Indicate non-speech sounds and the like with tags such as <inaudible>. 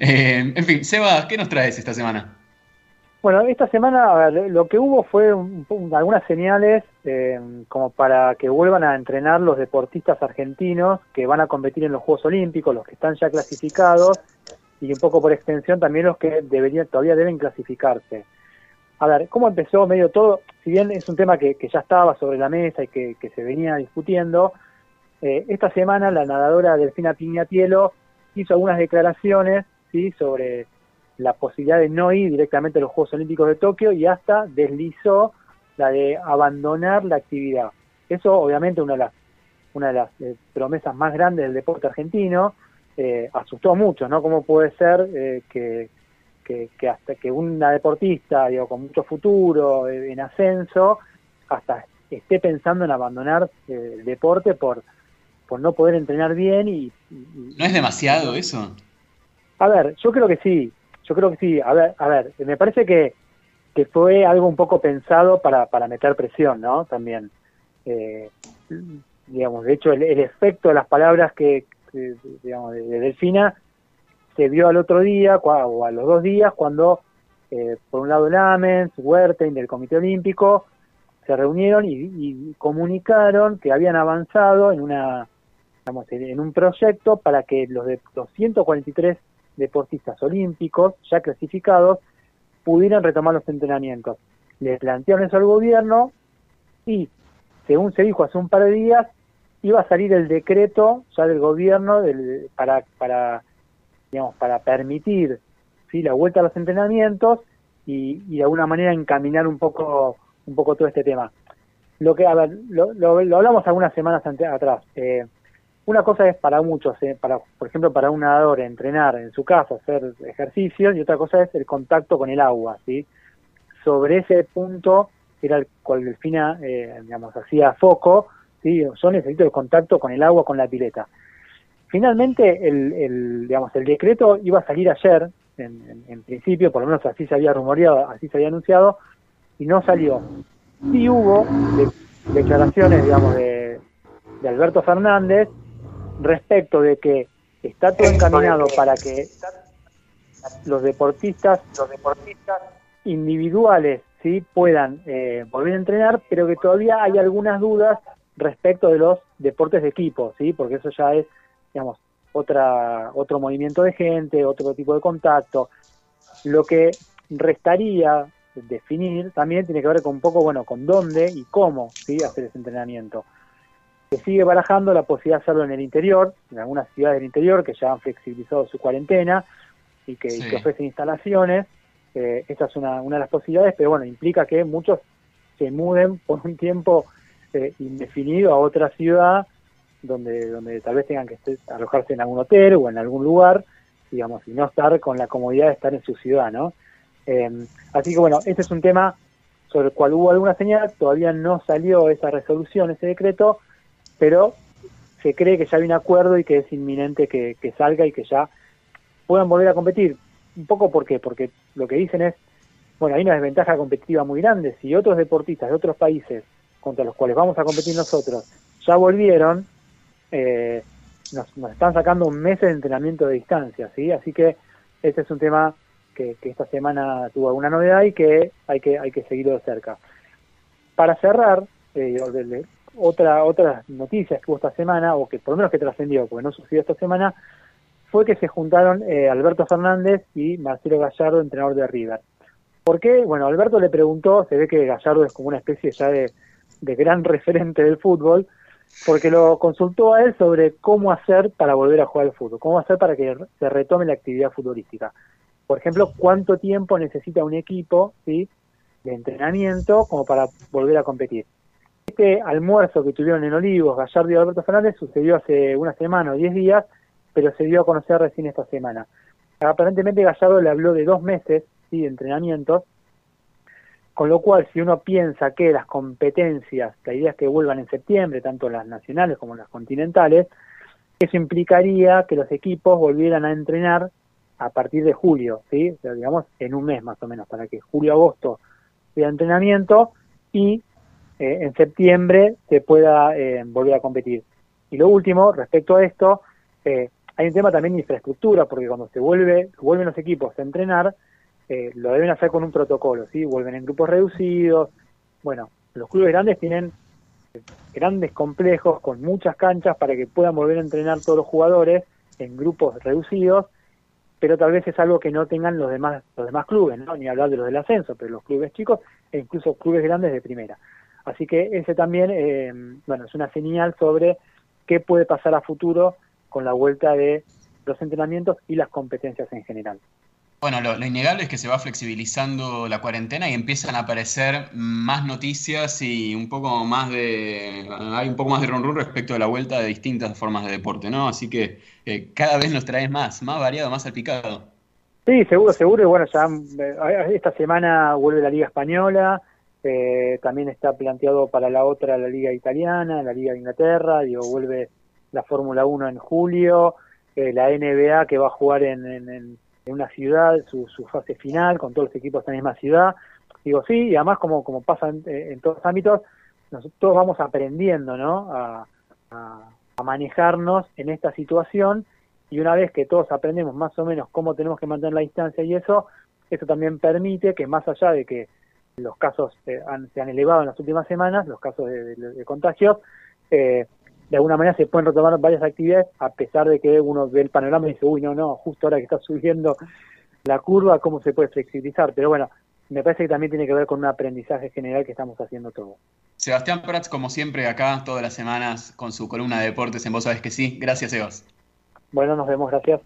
Eh, en fin, Seba, ¿qué nos traes esta semana? Bueno, esta semana lo que hubo fue algunas señales eh, como para que vuelvan a entrenar los deportistas argentinos que van a competir en los Juegos Olímpicos, los que están ya clasificados y un poco por extensión también los que deberían todavía deben clasificarse. A ver, ¿cómo empezó medio todo? Si bien es un tema que, ya estaba sobre la mesa y que, se venía discutiendo, eh, esta semana la nadadora Delfina Piñatielo hizo algunas declaraciones sobre la posibilidad de no ir directamente a los Juegos Olímpicos de Tokio y hasta deslizó la de abandonar la actividad. Eso obviamente una de las, una de las eh, promesas más grandes del deporte argentino, eh, asustó a muchos, ¿no? ¿Cómo puede ser eh, que, que, hasta que una deportista, digo, con mucho futuro, en ascenso, hasta esté pensando en abandonar el deporte por, por no poder entrenar bien y, ¿No es demasiado eso? A ver, yo creo que sí, yo creo que sí. A ver, a ver, me parece que, que fue algo un poco pensado para, para meter presión, ¿no? También. Eh, digamos, de hecho, el, efecto de las palabras que, digamos, de, Delfina se vio al otro día, o a los dos días, cuando, eh, por un lado, el AMEN, Huerten del Comité Olímpico, se reunieron y, y, comunicaron que habían avanzado en una digamos, en un proyecto para que los de los 143 deportistas olímpicos ya clasificados pudieran retomar los entrenamientos. Le plantearon eso al gobierno y, según se dijo hace un par de días, iba a salir el decreto ya del gobierno para, para, digamos, para permitir ¿sí? la vuelta a los entrenamientos y, de alguna manera encaminar un poco, un poco todo este tema. Lo que, a ver, lo, lo, hablamos algunas semanas atrás. Eh, una cosa es para muchos, eh, para, por ejemplo, para un nadador entrenar en su casa, hacer ejercicios, y otra cosa es el contacto con el agua, ¿sí? Sobre ese punto era el cual Delfina, eh, digamos, hacía foco, ¿sí? Yo necesito el contacto con el agua, con la pileta. Finalmente, el, digamos, el decreto iba a salir ayer, en, principio, por lo menos así se había rumoreado, así se había anunciado, y no salió. Sí hubo declaraciones, digamos, de, de Alberto Fernández, respecto de que está todo encaminado para que los deportistas, los deportistas individuales sí puedan eh, volver a entrenar, pero que todavía hay algunas dudas respecto de los deportes de equipo, sí, porque eso ya es, digamos, otra otro movimiento de gente, otro tipo de contacto. Lo que restaría definir también tiene que ver con un poco, bueno, con dónde y cómo sí hacer ese entrenamiento se sigue barajando la posibilidad de hacerlo en el interior, en algunas ciudades del interior que ya han flexibilizado su cuarentena y que, ofrecen instalaciones. Eh, esta es una, una de las posibilidades, pero bueno, implica que muchos se muden por un tiempo eh, indefinido a otra ciudad donde, donde tal vez tengan que alojarse en algún hotel o en algún lugar, digamos, y no estar con la comodidad de estar en su ciudad, ¿no? Eh, así que bueno, este es un tema sobre el cual hubo alguna señal, todavía no salió esa resolución, ese decreto, pero se cree que ya hay un acuerdo y que es inminente que, salga y que ya puedan volver a competir. Un poco por qué, porque lo que dicen es, bueno, hay una desventaja competitiva muy grande. Si otros deportistas de otros países contra los cuales vamos a competir nosotros ya volvieron, eh, nos, están sacando un mes de entrenamiento de distancia, ¿sí? Así que este es un tema que, esta semana tuvo alguna novedad y que hay que, hay que seguirlo de cerca. Para cerrar, eh, otra otras noticias que hubo esta semana, o que por lo menos que trascendió, porque no sucedió esta semana, fue que se juntaron eh, Alberto Fernández y Marcelo Gallardo, entrenador de River. ¿Por qué? Bueno, Alberto le preguntó, se ve que Gallardo es como una especie ya de, gran <laughs> referente del fútbol, porque lo consultó a él sobre cómo hacer para volver a jugar al fútbol, cómo hacer para que se retome la actividad futbolística. Por ejemplo, cuánto tiempo necesita un equipo ¿sí? de entrenamiento como para volver a competir. Este almuerzo que tuvieron en Olivos, Gallardo y Alberto Fernández, sucedió hace una semana o diez días, pero se dio a conocer recién esta semana. Aparentemente Gallardo le habló de dos meses de entrenamiento, con lo cual si uno piensa que las competencias, la idea es que vuelvan en septiembre, tanto las nacionales como las continentales, eso implicaría que los equipos volvieran a entrenar a partir de julio, ¿sí? digamos en un mes más o menos, para que julio-agosto sea entrenamiento y eh, en septiembre se pueda eh, volver a competir. Y lo último, respecto a esto, eh, hay un tema también de infraestructura, porque cuando se vuelve, vuelven los equipos a entrenar, eh, lo deben hacer con un protocolo, ¿sí? Vuelven en grupos reducidos. Bueno, los clubes grandes tienen grandes complejos con muchas canchas para que puedan volver a entrenar todos los jugadores en grupos reducidos, pero tal vez es algo que no tengan los demás los demás clubes, ¿no? ni hablar de los del ascenso, pero los clubes chicos e incluso clubes grandes de primera. Así que ese también, eh, bueno, es una señal sobre qué puede pasar a futuro con la vuelta de los entrenamientos y las competencias en general. Bueno, lo, innegable es que se va flexibilizando la cuarentena y empiezan a aparecer más noticias y un poco más de hay un poco más de run, respecto a la vuelta de distintas formas de deporte, ¿no? Así que eh, cada vez nos traes más, más variado, más salpicado. Sí, seguro, seguro. Y bueno, ya eh, esta semana vuelve la Liga Española, eh, también está planteado para la otra la Liga Italiana, la Liga de Inglaterra, digo, vuelve la Fórmula 1 en julio, la NBA que va a jugar en en una ciudad su, fase final, con todos los equipos en la misma ciudad. Digo, sí, y además como, como pasa en, todos los ámbitos, nosotros vamos aprendiendo ¿no? A, a, manejarnos en esta situación y una vez que todos aprendemos más o menos cómo tenemos que mantener la distancia y eso, eso también permite que más allá de que los casos eh, han, se han elevado en las últimas semanas, los casos de, de, de contagios, eh, de alguna manera se pueden retomar varias actividades a pesar de que uno ve el panorama y dice, uy, no, no, justo ahora que está subiendo la curva, ¿cómo se puede flexibilizar? Pero bueno, me parece que también tiene que ver con un aprendizaje general que estamos haciendo todos. Sebastián Prats, como siempre, acá todas las semanas con su columna de deportes en Vos Sabés que sí. Gracias, Sebas. Bueno, nos vemos, gracias.